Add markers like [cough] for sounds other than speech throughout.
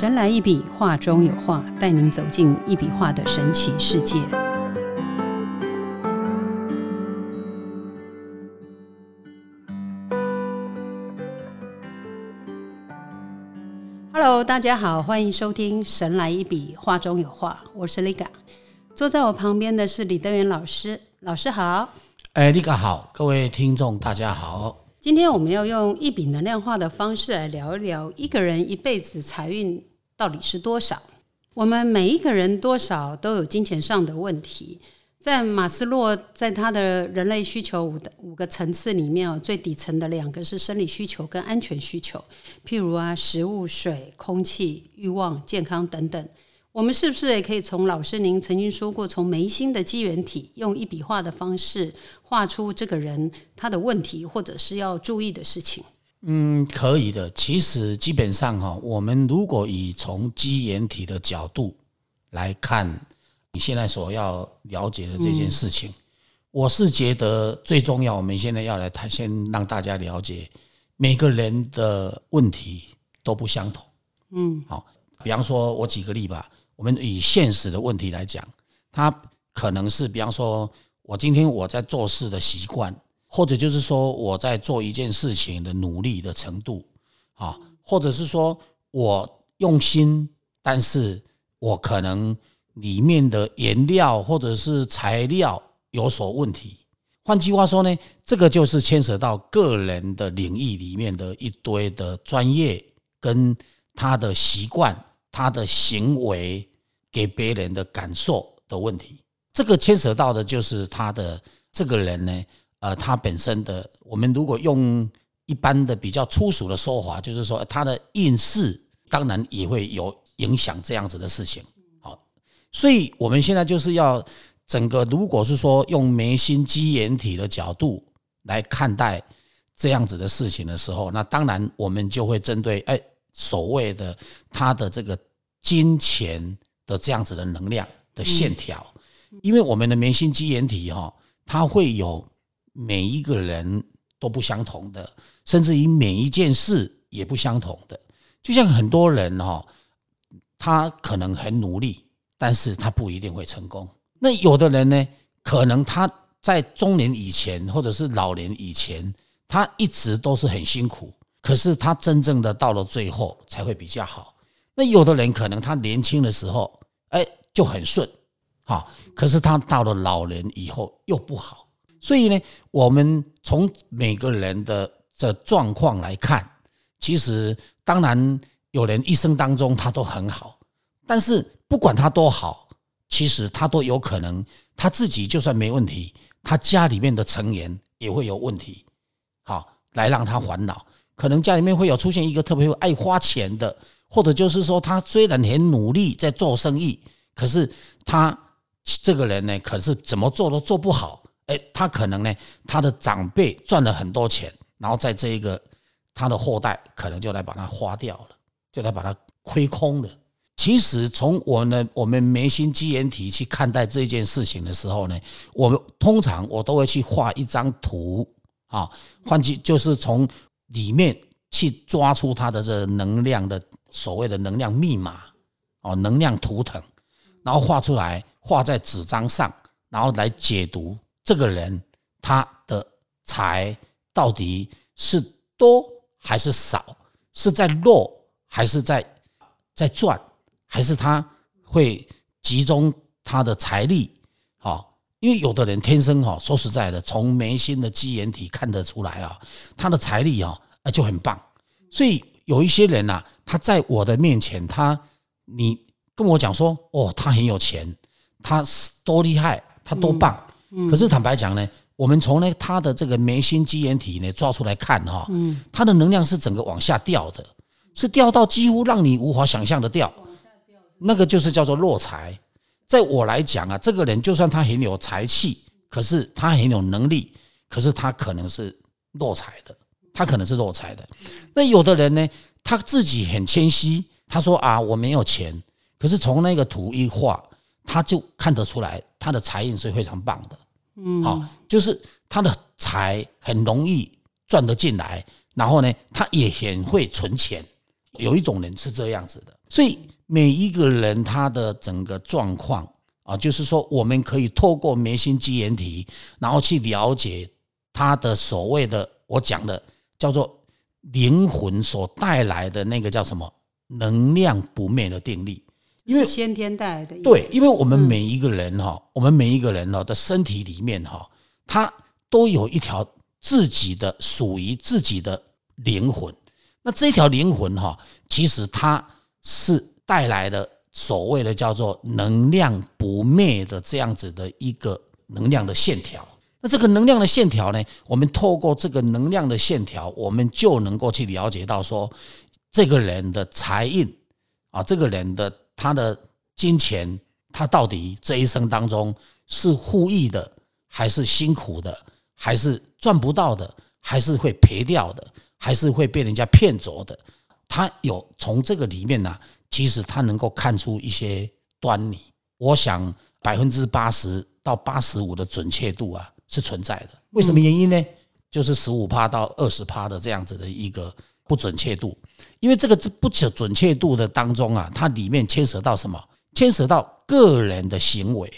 神来一笔，画中有画，带您走进一笔画的神奇世界。Hello，大家好，欢迎收听《神来一笔，画中有画》，我是 Liga。坐在我旁边的是李德元老师，老师好。哎，Liga 好，各位听众大家好。今天我们要用一笔能量化的方式来聊一聊一个人一辈子财运到底是多少。我们每一个人多少都有金钱上的问题。在马斯洛在他的人类需求五的五个层次里面哦，最底层的两个是生理需求跟安全需求，譬如啊，食物、水、空气、欲望、健康等等。我们是不是也可以从老师您曾经说过，从眉心的机缘体，用一笔画的方式画出这个人他的问题，或者是要注意的事情？嗯，可以的。其实基本上哈，我们如果以从基缘体的角度来看你现在所要了解的这件事情，我是觉得最重要。我们现在要来谈，先让大家了解每个人的问题都不相同。嗯，好，比方说我举个例吧。我们以现实的问题来讲，它可能是，比方说，我今天我在做事的习惯，或者就是说我在做一件事情的努力的程度，啊，或者是说我用心，但是我可能里面的颜料或者是材料有所问题。换句话说呢，这个就是牵扯到个人的领域里面的一堆的专业跟他的习惯、他的行为。给别人的感受的问题，这个牵涉到的就是他的这个人呢，呃，它本身的，我们如果用一般的比较粗俗的说法，就是说它的运势，当然也会有影响这样子的事情。好，所以我们现在就是要整个，如果是说用眉心基眼体的角度来看待这样子的事情的时候，那当然我们就会针对哎所谓的他的这个金钱。的这样子的能量的线条，因为我们的眉心肌眼体哈，它会有每一个人都不相同的，甚至于每一件事也不相同的。就像很多人哈，他可能很努力，但是他不一定会成功。那有的人呢，可能他在中年以前或者是老年以前，他一直都是很辛苦，可是他真正的到了最后才会比较好。那有的人可能他年轻的时候，哎，就很顺，好，可是他到了老年以后又不好，所以呢，我们从每个人的这状况来看，其实当然有人一生当中他都很好，但是不管他多好，其实他都有可能他自己就算没问题，他家里面的成员也会有问题，好，来让他烦恼，可能家里面会有出现一个特别爱花钱的。或者就是说，他虽然很努力在做生意，可是他这个人呢，可是怎么做都做不好。哎，他可能呢，他的长辈赚了很多钱，然后在这一个他的后代可能就来把它花掉了，就来把它亏空了。其实从我呢，我们眉心基眼体去看待这件事情的时候呢，我们通常我都会去画一张图啊，换句就是从里面去抓出他的这能量的。所谓的能量密码哦，能量图腾，然后画出来，画在纸张上，然后来解读这个人他的财到底是多还是少，是在落还是在在赚，还是他会集中他的财力？哦，因为有的人天生哈，说实在的，从眉心的基眼体看得出来啊，他的财力啊就很棒，所以。有一些人呐，他在我的面前，他你跟我讲说，哦，他很有钱，他是多厉害，他多棒。可是坦白讲呢，我们从呢他的这个眉心肌眼体呢抓出来看哈，他的能量是整个往下掉的，是掉到几乎让你无法想象的掉。那个就是叫做落财。在我来讲啊，这个人就算他很有才气，可是他很有能力，可是他可能是落财的。他可能是落财的，那有的人呢，他自己很谦虚，他说啊，我没有钱，可是从那个图一画，他就看得出来，他的财运是非常棒的，嗯，好，就是他的财很容易赚得进来，然后呢，他也很会存钱，有一种人是这样子的，所以每一个人他的整个状况啊，就是说我们可以透过眉心肌炎体，然后去了解他的所谓的我讲的叫做灵魂所带来的那个叫什么能量不灭的定律。因为先天带来的，对，因为我们每一个人哈，我们每一个人呢的身体里面哈，他都有一条自己的属于自己的灵魂。那这条灵魂哈，其实它是带来的所谓的叫做能量不灭的这样子的一个能量的线条。那这个能量的线条呢，我们透过这个能量的线条，我们就能够去了解到说，这个人的财运啊，这个人的。他的金钱，他到底这一生当中是富裕的，还是辛苦的，还是赚不到的，还是会赔掉的，还是会被人家骗走的？他有从这个里面呢，其实他能够看出一些端倪。我想百分之八十到八十五的准确度啊是存在的。为什么原因呢？就是十五趴到二十趴的这样子的一个不准确度。因为这个这不准准确度的当中啊，它里面牵涉到什么？牵涉到个人的行为。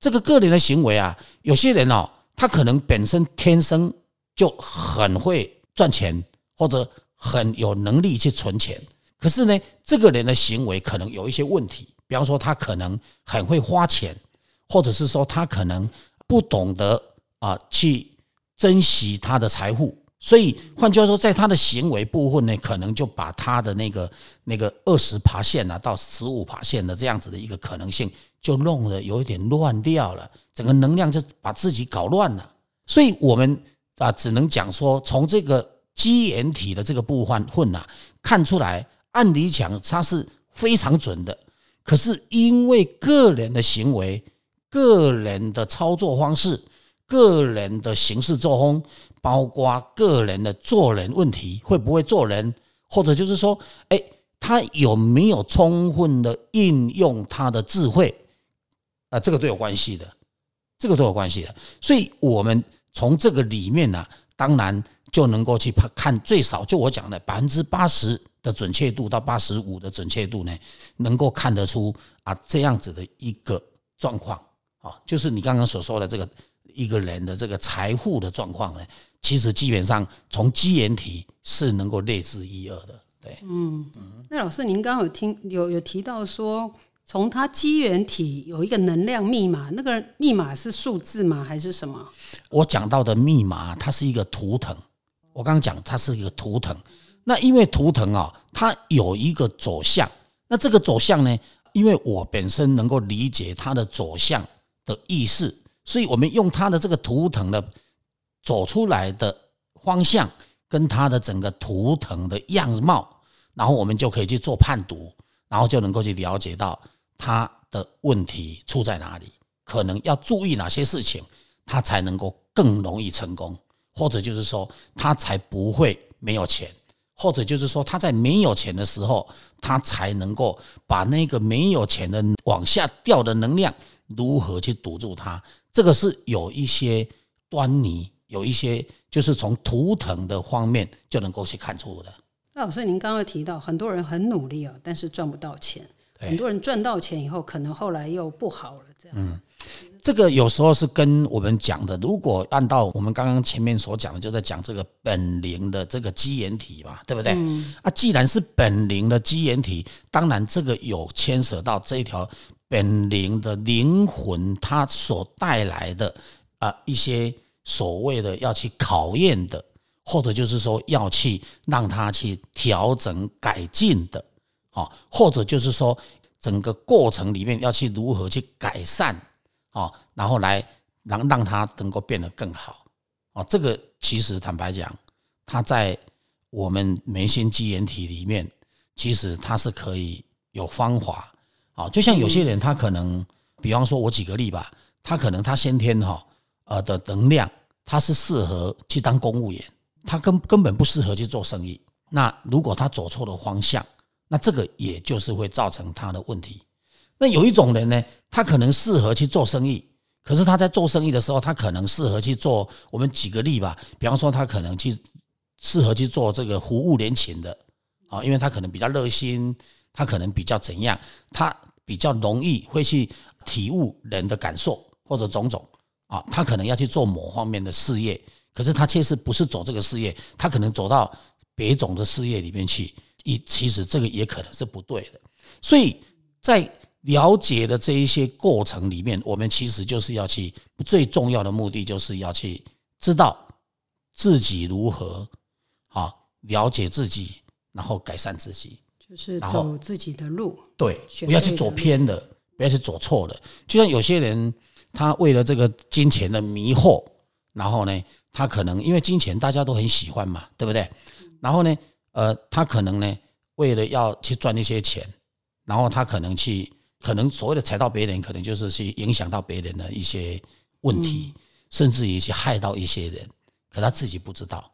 这个个人的行为啊，有些人哦，他可能本身天生就很会赚钱，或者很有能力去存钱。可是呢，这个人的行为可能有一些问题。比方说，他可能很会花钱，或者是说他可能不懂得啊去珍惜他的财富。所以，换句话说，在他的行为部分呢，可能就把他的那个那个二十爬线啊，到十五爬线的这样子的一个可能性，就弄得有一点乱掉了，整个能量就把自己搞乱了。所以，我们啊，只能讲说，从这个基岩体的这个部分混啊，看出来，按理讲它是非常准的。可是，因为个人的行为、个人的操作方式、个人的行事作风。包括个人的做人问题，会不会做人，或者就是说，哎，他有没有充分的运用他的智慧啊？这个都有关系的，这个都有关系的。所以，我们从这个里面呢，当然就能够去看，最少就我讲的百分之八十的准确度到八十五的准确度呢，能够看得出啊这样子的一个状况啊，就是你刚刚所说的这个一个人的这个财富的状况呢。其实基本上从基岩体是能够类似一二的，对。嗯，那老师您刚刚有听有有提到说，从它基源体有一个能量密码，那个密码是数字吗？还是什么？我讲到的密码，它是一个图腾。我刚刚讲它是一个图腾，那因为图腾啊，它有一个走向。那这个走向呢，因为我本身能够理解它的走向的意思，所以我们用它的这个图腾的。走出来的方向跟它的整个图腾的样貌，然后我们就可以去做判读，然后就能够去了解到它的问题出在哪里，可能要注意哪些事情，它才能够更容易成功，或者就是说他才不会没有钱，或者就是说他在没有钱的时候，他才能够把那个没有钱的往下掉的能量如何去堵住它，这个是有一些端倪。有一些就是从图腾的方面就能够去看出的。那老师，您刚刚提到很多人很努力啊，但是赚不到钱；很多人赚到钱以后，可能后来又不好了。这样，嗯，这个有时候是跟我们讲的。如果按照我们刚刚前面所讲的，就在讲这个本灵的这个基岩体嘛，对不对？啊，既然是本灵的基岩体，当然这个有牵涉到这一条本灵的灵魂，它所带来的啊一些。所谓的要去考验的，或者就是说要去让他去调整改进的，啊，或者就是说整个过程里面要去如何去改善，啊，然后来让让他能够变得更好，啊，这个其实坦白讲，他在我们眉心肌炎体里面，其实他是可以有方法，啊，就像有些人他可能，比方说我举个例吧，他可能他先天哈。呃的能量，他是适合去当公务员，他根根本不适合去做生意。那如果他走错了方向，那这个也就是会造成他的问题。那有一种人呢，他可能适合去做生意，可是他在做生意的时候，他可能适合去做。我们举个例吧，比方说他可能去适合去做这个服务联勤的啊，因为他可能比较热心，他可能比较怎样，他比较容易会去体悟人的感受或者种种啊，他可能要去做某方面的事业，可是他确实不是走这个事业，他可能走到别种的事业里面去，一其实这个也可能是不对的，所以在。了解的这一些过程里面，我们其实就是要去最重要的目的，就是要去知道自己如何啊了解自己，然后改善自己，就是走自己的路。对，不要去走偏的，不要去走错的。就像有些人，他为了这个金钱的迷惑，然后呢，他可能因为金钱大家都很喜欢嘛，对不对？然后呢，呃，他可能呢，为了要去赚一些钱，然后他可能去。可能所谓的踩到别人，可能就是去影响到别人的一些问题，甚至于去害到一些人。可他自己不知道，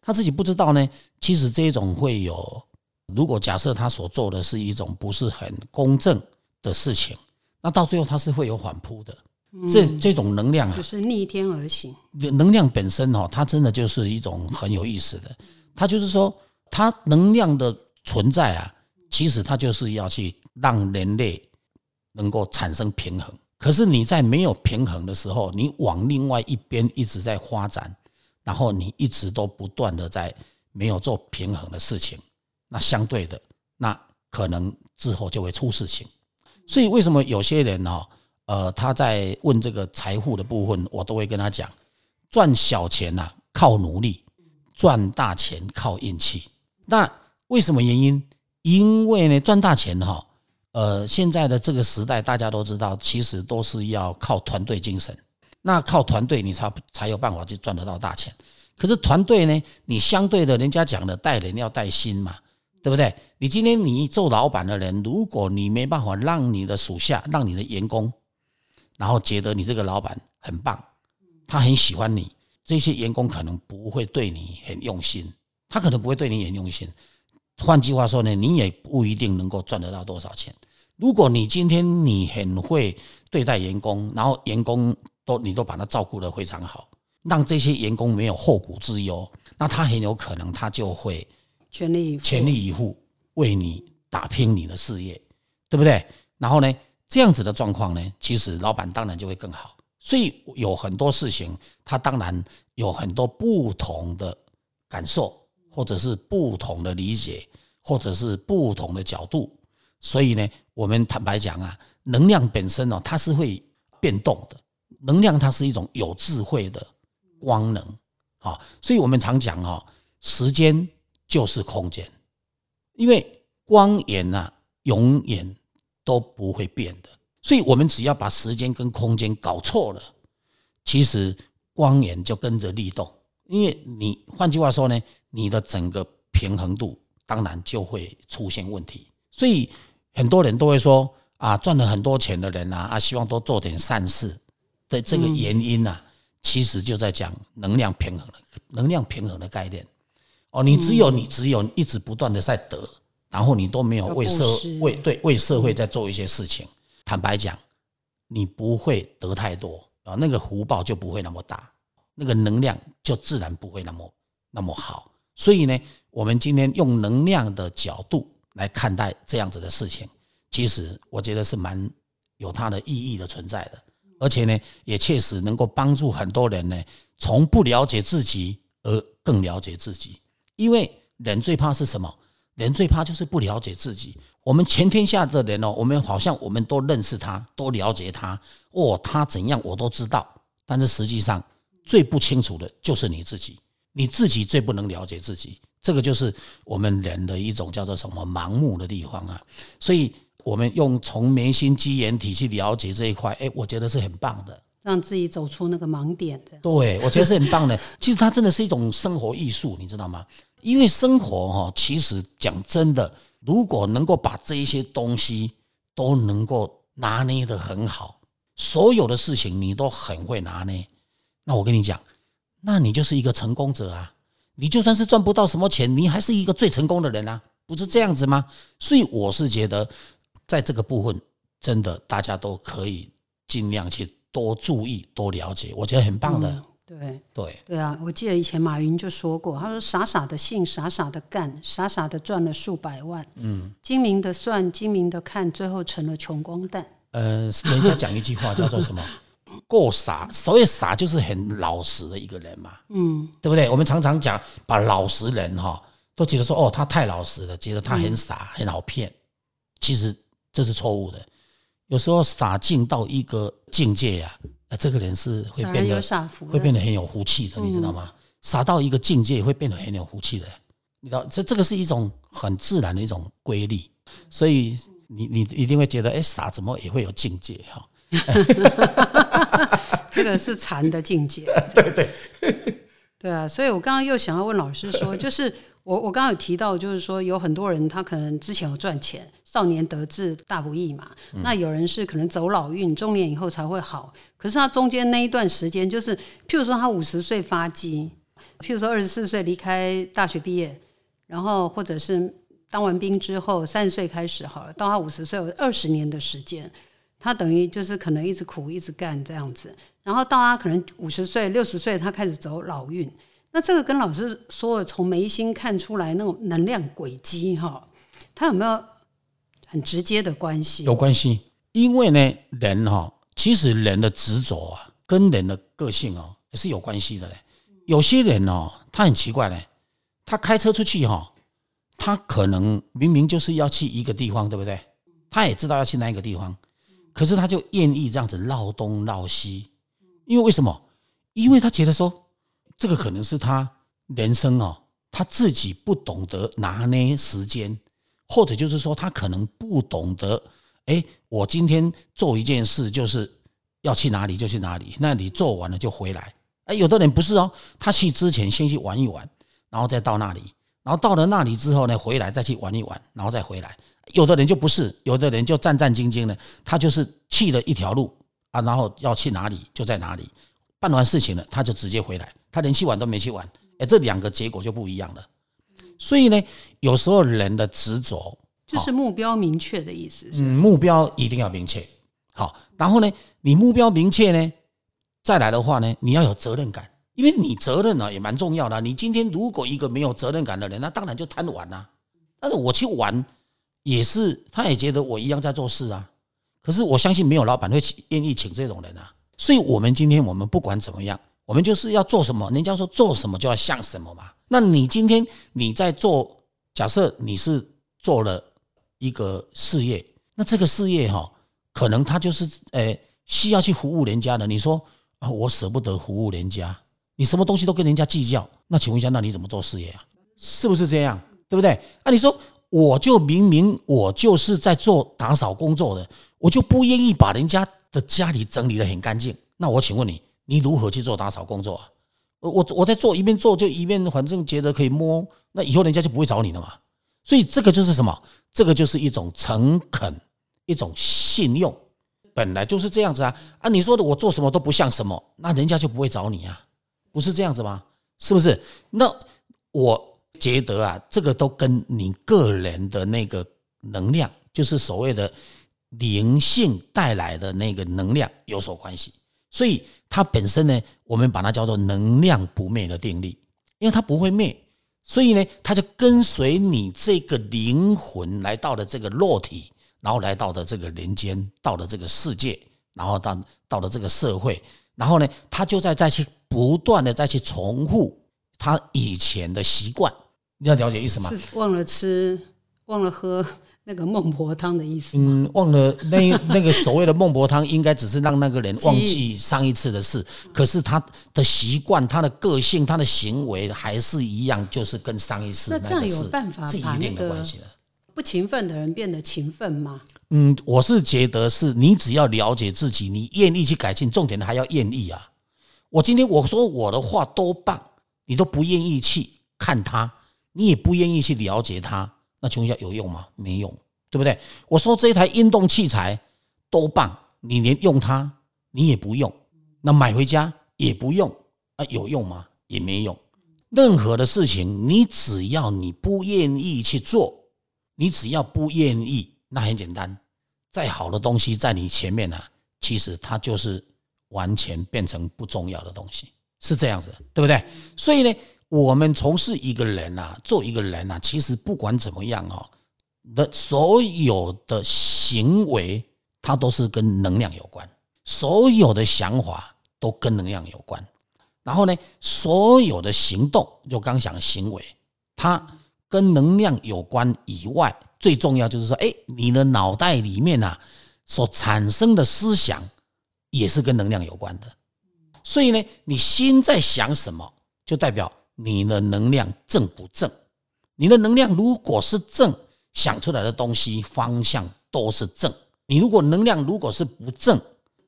他自己不知道呢。其实这种会有，如果假设他所做的是一种不是很公正的事情，那到最后他是会有反扑的。这这种能量啊，就是逆天而行。能量本身哈，它真的就是一种很有意思的。它就是说，它能量的存在啊，其实它就是要去让人类。能够产生平衡，可是你在没有平衡的时候，你往另外一边一直在发展，然后你一直都不断的在没有做平衡的事情，那相对的，那可能之后就会出事情。所以为什么有些人呢？呃，他在问这个财富的部分，我都会跟他讲：赚小钱呐靠努力，赚大钱靠运气。那为什么原因？因为呢，赚大钱哈。呃，现在的这个时代，大家都知道，其实都是要靠团队精神。那靠团队，你才才有办法去赚得到大钱。可是团队呢，你相对的，人家讲的带人要带心嘛，对不对？你今天你做老板的人，如果你没办法让你的属下、让你的员工，然后觉得你这个老板很棒，他很喜欢你，这些员工可能不会对你很用心，他可能不会对你很用心。换句话说呢，你也不一定能够赚得到多少钱。如果你今天你很会对待员工，然后员工都你都把他照顾得非常好，让这些员工没有后顾之忧，那他很有可能他就会全力以赴全力以赴为你打拼你的事业，对不对？然后呢，这样子的状况呢，其实老板当然就会更好。所以有很多事情，他当然有很多不同的感受。或者是不同的理解，或者是不同的角度，所以呢，我们坦白讲啊，能量本身哦，它是会变动的。能量它是一种有智慧的光能，好，所以我们常讲哈，时间就是空间，因为光源呐，永远都不会变的。所以我们只要把时间跟空间搞错了，其实光源就跟着律动。因为你换句话说呢。你的整个平衡度当然就会出现问题，所以很多人都会说啊，赚了很多钱的人啊，啊，希望多做点善事的这个原因呢，其实就在讲能量平衡能量平衡的概念。哦，你只有你只有一直不断的在得，然后你都没有为社为对为社会在做一些事情。坦白讲，你不会得太多啊，那个福报就不会那么大，那个能量就自然不会那么那么好。所以呢，我们今天用能量的角度来看待这样子的事情，其实我觉得是蛮有它的意义的存在的，而且呢，也确实能够帮助很多人呢，从不了解自己而更了解自己。因为人最怕是什么？人最怕就是不了解自己。我们全天下的人哦，我们好像我们都认识他，都了解他，哦，他怎样我都知道，但是实际上最不清楚的就是你自己。你自己最不能了解自己，这个就是我们人的一种叫做什么盲目的地方啊。所以，我们用从眉心肌眼体去了解这一块，哎，我觉得是很棒的，让自己走出那个盲点的。对，我觉得是很棒的。其实它真的是一种生活艺术，你知道吗？因为生活哈，其实讲真的，如果能够把这一些东西都能够拿捏的很好，所有的事情你都很会拿捏，那我跟你讲。那你就是一个成功者啊！你就算是赚不到什么钱，你还是一个最成功的人啊，不是这样子吗？所以我是觉得，在这个部分，真的大家都可以尽量去多注意、多了解，我觉得很棒的。对对，对啊，我记得以前马云就说过，他说傻傻的信，傻傻的干，傻傻的赚了数百万，嗯，精明的算，精明的看，最后成了穷光蛋。呃，人家讲一句话叫做什么？[laughs] 过傻，所谓傻就是很老实的一个人嘛，嗯，对不对？我们常常讲，把老实人哈，都觉得说哦，他太老实了，觉得他很傻，很好骗。其实这是错误的。有时候傻进到一个境界呀，啊，这个人是会变得会变得很有福气的，你知道吗？傻到一个境界会变得很有福气的，你知道，这这个是一种很自然的一种规律，所以你你一定会觉得，哎，傻怎么也会有境界哈？[laughs] 这个是禅的境界。[laughs] 对对对啊，所以我刚刚又想要问老师说，就是我我刚刚有提到，就是说有很多人他可能之前有赚钱，少年得志大不易嘛。那有人是可能走老运，中年以后才会好。可是他中间那一段时间，就是譬如说他五十岁发迹，譬如说二十四岁离开大学毕业，然后或者是当完兵之后三十岁开始好了，到他五十岁有二十年的时间。他等于就是可能一直苦一直干这样子，然后到他可能五十岁六十岁，他开始走老运。那这个跟老师说的从眉心看出来那种能量轨迹哈，他有没有很直接的关系？有关系，因为呢，人哈，其实人的执着啊，跟人的个性哦也是有关系的嘞。有些人哦，他很奇怪嘞，他开车出去哈，他可能明明就是要去一个地方，对不对？他也知道要去那一个地方。可是他就愿意这样子绕东绕西，因为为什么？因为他觉得说，这个可能是他人生哦，他自己不懂得拿捏时间，或者就是说他可能不懂得，哎，我今天做一件事就是要去哪里就去哪里，那你做完了就回来。哎，有的人不是哦，他去之前先去玩一玩，然后再到那里，然后到了那里之后呢，回来再去玩一玩，然后再回来。有的人就不是，有的人就战战兢兢的，他就是去了一条路啊，然后要去哪里就在哪里，办完事情了他就直接回来，他连去玩都没去玩，哎，这两个结果就不一样了。所以呢，有时候人的执着就是目标明确的意思。嗯，目标一定要明确。好，然后呢，你目标明确呢，再来的话呢，你要有责任感，因为你责任呢也蛮重要的。你今天如果一个没有责任感的人，那当然就贪玩啦。但是我去玩。也是，他也觉得我一样在做事啊。可是我相信没有老板会愿意请这种人啊。所以，我们今天我们不管怎么样，我们就是要做什么，人家说做什么就要像什么嘛。那你今天你在做，假设你是做了一个事业，那这个事业哈，可能他就是呃需要去服务人家的。你说啊，我舍不得服务人家，你什么东西都跟人家计较，那请问一下，那你怎么做事业啊？是不是这样？对不对？那你说。我就明明我就是在做打扫工作的，我就不愿意把人家的家里整理的很干净。那我请问你，你如何去做打扫工作啊？我我我在做一边做就一边，反正觉得可以摸，那以后人家就不会找你了嘛。所以这个就是什么？这个就是一种诚恳，一种信用，本来就是这样子啊。啊，你说的我做什么都不像什么，那人家就不会找你啊，不是这样子吗？是不是？那我。觉得啊，这个都跟你个人的那个能量，就是所谓的灵性带来的那个能量有所关系。所以它本身呢，我们把它叫做能量不灭的定律，因为它不会灭，所以呢，它就跟随你这个灵魂来到了这个肉体，然后来到的这个人间，到了这个世界，然后到到了这个社会，然后呢，它就在再去不断的再去重复它以前的习惯。你要了解意思吗？忘了吃，忘了喝那个孟婆汤的意思。嗯，忘了那那个所谓的孟婆汤，应该只是让那个人 [laughs] 忘记上一次的事。可是他的习惯、他的个性、他的行为还是一样，就是跟上一次那这样有办法把那个不勤奋的人变得勤奋吗？嗯，我是觉得是你只要了解自己，你愿意去改进，重点的还要愿意啊。我今天我说我的话多棒，你都不愿意去看他。你也不愿意去了解它，那请问一下有用吗？没用，对不对？我说这一台运动器材多棒，你连用它你也不用，那买回家也不用啊，有用吗？也没用。任何的事情，你只要你不愿意去做，你只要不愿意，那很简单，再好的东西在你前面呢，其实它就是完全变成不重要的东西。是这样子，对不对？所以呢，我们从事一个人啊，做一个人啊，其实不管怎么样哦，的所有的行为，它都是跟能量有关；所有的想法都跟能量有关。然后呢，所有的行动，就刚讲行为，它跟能量有关以外，最重要就是说，哎，你的脑袋里面啊，所产生的思想也是跟能量有关的。所以呢，你心在想什么，就代表你的能量正不正。你的能量如果是正，想出来的东西方向都是正。你如果能量如果是不正，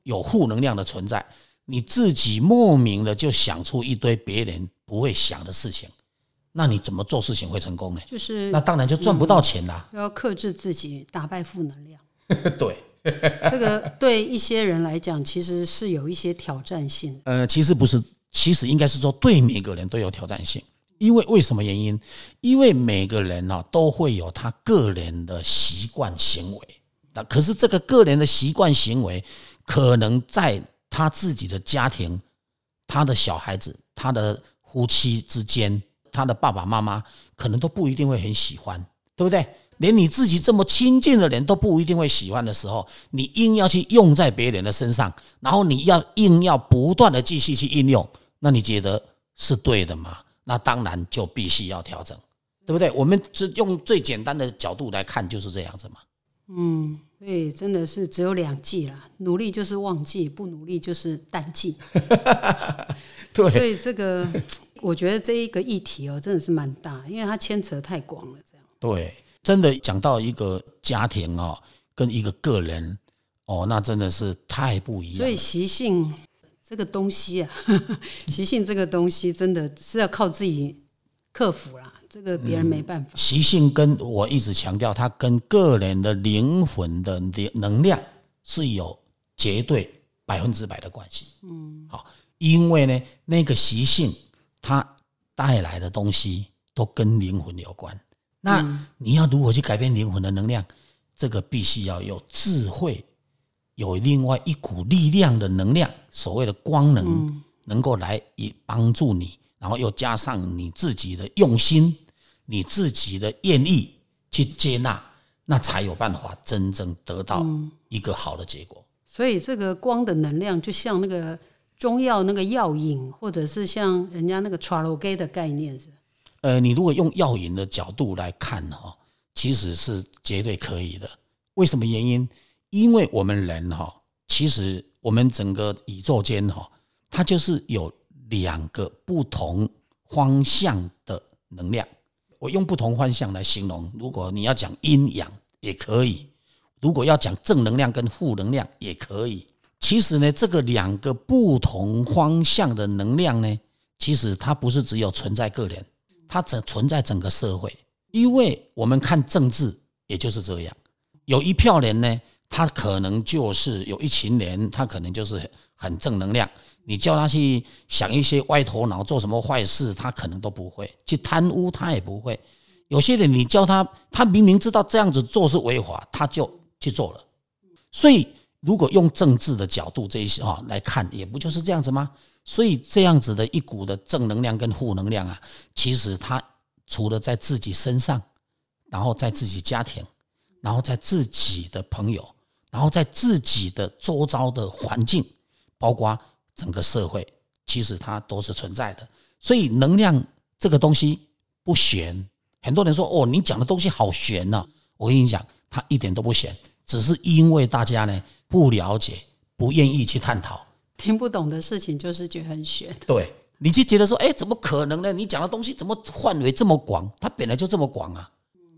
有负能量的存在，你自己莫名的就想出一堆别人不会想的事情，那你怎么做事情会成功呢？就是那当然就赚不到钱啦。要克制自己，打败负能量。[laughs] 对。这个对一些人来讲，其实是有一些挑战性。呃，其实不是，其实应该是说对每个人都有挑战性。因为为什么原因？因为每个人呢都会有他个人的习惯行为。那可是这个个人的习惯行为，可能在他自己的家庭、他的小孩子、他的夫妻之间、他的爸爸妈妈，可能都不一定会很喜欢，对不对？连你自己这么亲近的人都不一定会喜欢的时候，你硬要去用在别人的身上，然后你要硬要不断的继续去应用，那你觉得是对的吗？那当然就必须要调整，对不对？我们只用最简单的角度来看，就是这样子嘛。嗯，所以真的是只有两季了，努力就是旺季，不努力就是淡季。[laughs] 对，所以这个我觉得这一个议题哦，真的是蛮大，因为它牵扯太广了，这样。对。真的讲到一个家庭哦，跟一个个人哦，那真的是太不一样。所以习性这个东西啊，[laughs] 习性这个东西真的是要靠自己克服啦，这个别人没办法。习性跟我一直强调，它跟个人的灵魂的能能量是有绝对百分之百的关系。嗯，好，因为呢，那个习性它带来的东西都跟灵魂有关。那你要如何去改变灵魂的能量？这个必须要有智慧，有另外一股力量的能量，所谓的光能，能够来以帮助你，然后又加上你自己的用心，你自己的愿意去接纳，那才有办法真正得到一个好的结果。所以，这个光的能量，就像那个中药那个药引，或者是像人家那个 traloge 的概念是。呃，你如果用药引的角度来看哈，其实是绝对可以的。为什么原因？因为我们人哈，其实我们整个宇宙间哈，它就是有两个不同方向的能量。我用不同方向来形容，如果你要讲阴阳也可以，如果要讲正能量跟负能量也可以。其实呢，这个两个不同方向的能量呢，其实它不是只有存在个人。它整存在整个社会，因为我们看政治也就是这样，有一票人呢，他可能就是有一群人，他可能就是很正能量。你叫他去想一些歪头脑做什么坏事，他可能都不会去贪污，他也不会。有些人你叫他，他明明知道这样子做是违法，他就去做了。所以，如果用政治的角度这一些哈来看，也不就是这样子吗？所以这样子的一股的正能量跟负能量啊，其实他除了在自己身上，然后在自己家庭，然后在自己的朋友，然后在自己的周遭的环境，包括整个社会，其实它都是存在的。所以能量这个东西不玄，很多人说哦，你讲的东西好玄呐。我跟你讲，它一点都不玄，只是因为大家呢不了解，不愿意去探讨。听不懂的事情就是觉得很玄，对，你就觉得说，哎，怎么可能呢？你讲的东西怎么范围这么广？它本来就这么广啊。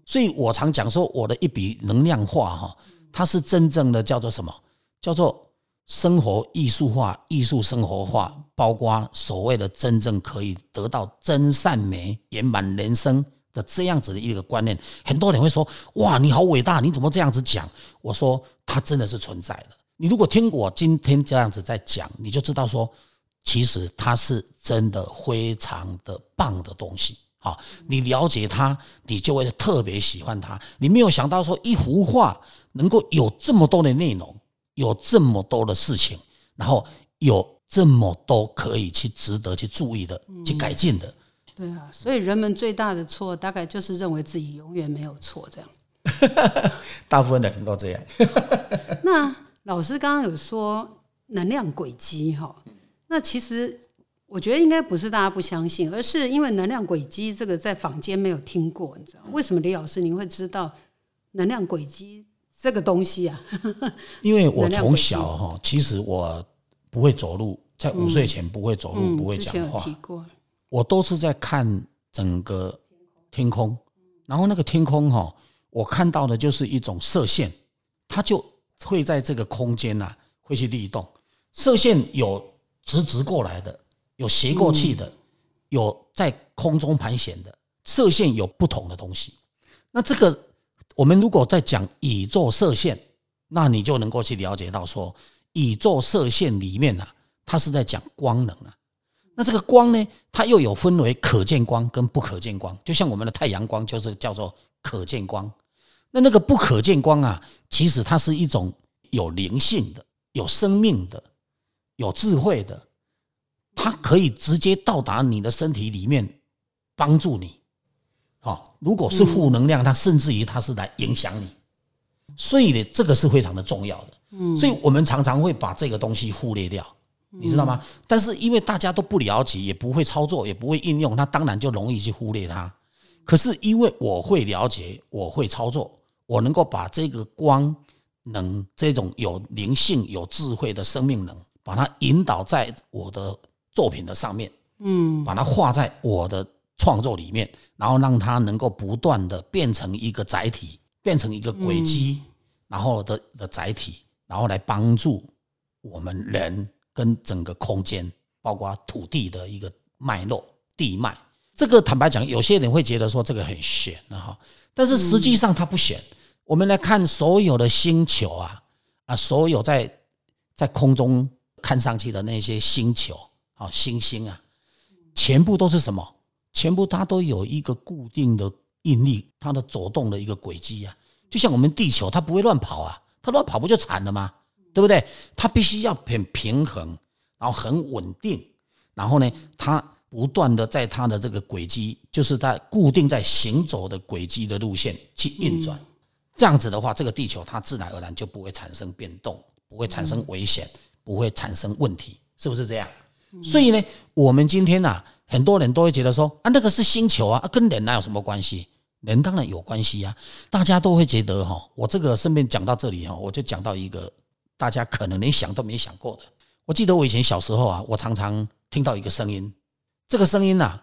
所以我常讲说，我的一笔能量化哈，它是真正的叫做什么？叫做生活艺术化、艺术生活化，包括所谓的真正可以得到真善美、圆满人生的这样子的一个观念。很多人会说，哇，你好伟大，你怎么这样子讲？我说，它真的是存在的。你如果听我今天这样子在讲，你就知道说，其实它是真的非常的棒的东西。好，你了解他，你就会特别喜欢他。你没有想到说，一幅画能够有这么多的内容，有这么多的事情，然后有这么多可以去值得去注意的、去改进的。对啊，所以人们最大的错，大概就是认为自己永远没有错这样。[laughs] 大部分的人都这样。那老师刚刚有说能量轨迹哈，那其实我觉得应该不是大家不相信，而是因为能量轨迹这个在坊间没有听过，你知道为什么？李老师您会知道能量轨迹这个东西啊？[laughs] 因为我从小哈，其实我不会走路，在五岁前不会走路，不会讲话。我都是在看整个天空，然后那个天空哈，我看到的就是一种射线，它就会在这个空间呐，会去律动。射线有直直过来的，有斜过去的，有在空中盘旋的。射线有不同的东西。那这个我们如果在讲宇宙射线，那你就能够去了解到说，宇宙射线里面啊，它是在讲光能啊。那这个光呢，它又有分为可见光跟不可见光，就像我们的太阳光就是叫做可见光。那那个不可见光啊，其实它是一种有灵性的、有生命的、有智慧的，它可以直接到达你的身体里面，帮助你。好，如果是负能量，它甚至于它是来影响你。所以呢，这个是非常的重要的。嗯，所以我们常常会把这个东西忽略掉。你知道吗？但是因为大家都不了解，也不会操作，也不会应用，那当然就容易去忽略它。可是因为我会了解，我会操作，我能够把这个光能这种有灵性、有智慧的生命能，把它引导在我的作品的上面，嗯，把它画在我的创作里面，然后让它能够不断的变成一个载体，变成一个轨迹，然后的的载体，然后来帮助我们人。跟整个空间，包括土地的一个脉络、地脉，这个坦白讲，有些人会觉得说这个很玄哈，但是实际上它不玄。我们来看所有的星球啊啊，所有在在空中看上去的那些星球啊、星星啊，全部都是什么？全部它都有一个固定的引力，它的走动的一个轨迹啊。就像我们地球，它不会乱跑啊，它乱跑不就惨了吗？对不对？它必须要很平衡，然后很稳定，然后呢，它不断的在它的这个轨迹，就是它固定在行走的轨迹的路线去运转。这样子的话，这个地球它自然而然就不会产生变动，不会产生危险，不会产生问题，是不是这样？所以呢，我们今天呐，很多人都会觉得说啊，那个是星球啊，跟人哪有什么关系？人当然有关系呀。大家都会觉得哈，我这个顺便讲到这里哈，我就讲到一个。大家可能连想都没想过的。我记得我以前小时候啊，我常常听到一个声音，这个声音呐，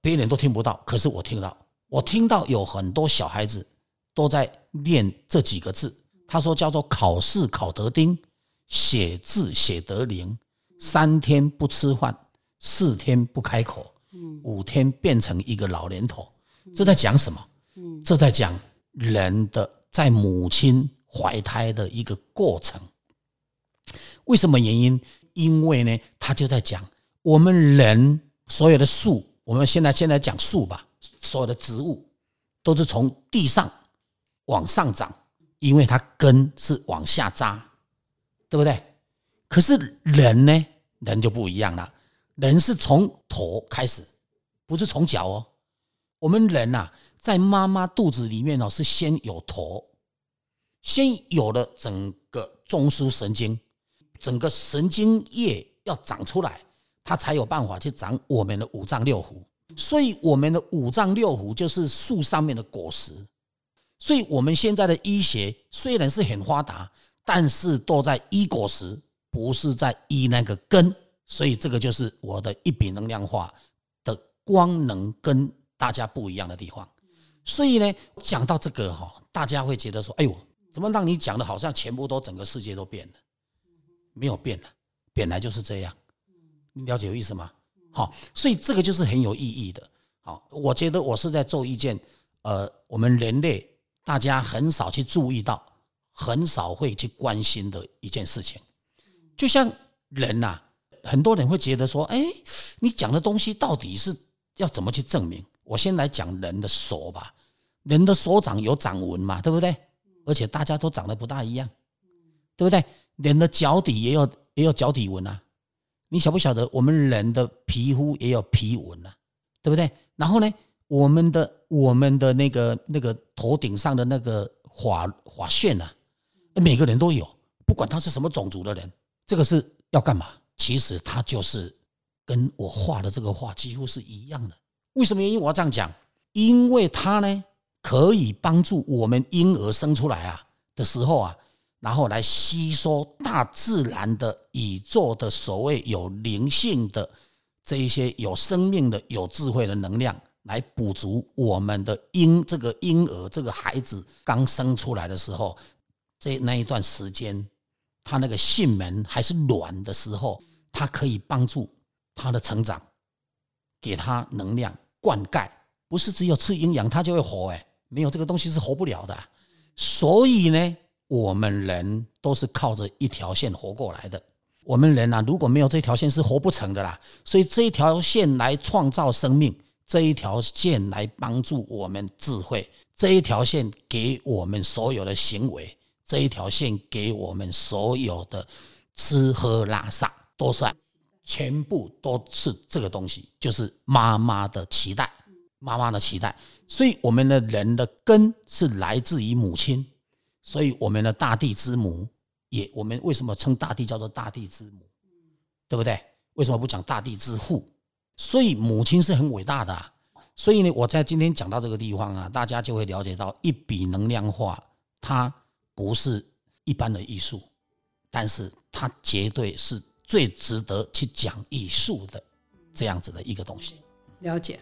别人都听不到，可是我听到，我听到有很多小孩子都在念这几个字。他说叫做“考试考得丁，写字写得灵，三天不吃饭，四天不开口，五天变成一个老年头。”这在讲什么？这在讲人的在母亲怀胎的一个过程。为什么原因？因为呢，他就在讲我们人所有的树，我们现在现在讲树吧，所有的植物都是从地上往上长，因为它根是往下扎，对不对？可是人呢，人就不一样了，人是从头开始，不是从脚哦。我们人呐，在妈妈肚子里面哦，是先有头，先有了整个中枢神经。整个神经叶要长出来，它才有办法去长我们的五脏六腑。所以，我们的五脏六腑就是树上面的果实。所以，我们现在的医学虽然是很发达，但是都在医果实，不是在医那个根。所以，这个就是我的一笔能量化的光能跟大家不一样的地方。所以呢，讲到这个哈，大家会觉得说：“哎呦，怎么让你讲的好像全部都整个世界都变了？”没有变了，本来就是这样，你了解有意思吗？好，所以这个就是很有意义的。好，我觉得我是在做一件，呃，我们人类大家很少去注意到，很少会去关心的一件事情。就像人呐，很多人会觉得说，哎，你讲的东西到底是要怎么去证明？我先来讲人的手吧，人的手掌有掌纹嘛，对不对？而且大家都长得不大一样，对不对？人的脚底也有也有脚底纹啊，你晓不晓得我们人的皮肤也有皮纹啊，对不对？然后呢，我们的我们的那个那个头顶上的那个发发旋啊，每个人都有，不管他是什么种族的人，这个是要干嘛？其实它就是跟我画的这个画几乎是一样的。为什么原因我要这样讲？因为它呢可以帮助我们婴儿生出来啊的时候啊。然后来吸收大自然的宇宙的所谓有灵性的这一些有生命的有智慧的能量，来补足我们的婴这个婴儿这个孩子刚生出来的时候，这那一段时间，他那个性门还是软的时候，它可以帮助他的成长，给他能量灌溉，不是只有吃营养他就会活哎，没有这个东西是活不了的，所以呢。我们人都是靠着一条线活过来的。我们人啊，如果没有这条线是活不成的啦。所以这一条线来创造生命，这一条线来帮助我们智慧，这一条线给我们所有的行为，这一条线给我们所有的吃喝拉撒，都是全部都是这个东西，就是妈妈的期待，妈妈的期待。所以我们的人的根是来自于母亲。所以我们的大地之母，也我们为什么称大地叫做大地之母，对不对？为什么不讲大地之父？所以母亲是很伟大的。所以呢，我在今天讲到这个地方啊，大家就会了解到一笔能量画，它不是一般的艺术，但是它绝对是最值得去讲艺术的这样子的一个东西。了解，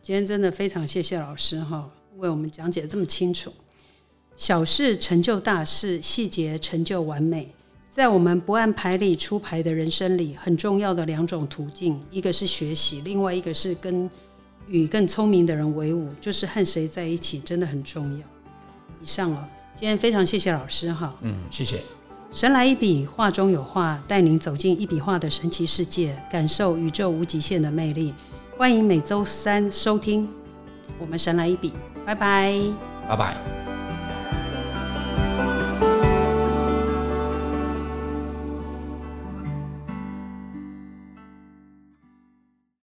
今天真的非常谢谢老师哈，为我们讲解这么清楚。小事成就大事，细节成就完美。在我们不按牌理出牌的人生里，很重要的两种途径，一个是学习，另外一个是跟与更聪明的人为伍，就是和谁在一起真的很重要。以上了，今天非常谢谢老师哈。嗯，谢谢。神来一笔，画中有画，带您走进一笔画的神奇世界，感受宇宙无极限的魅力。欢迎每周三收听我们神来一笔，拜拜，拜拜。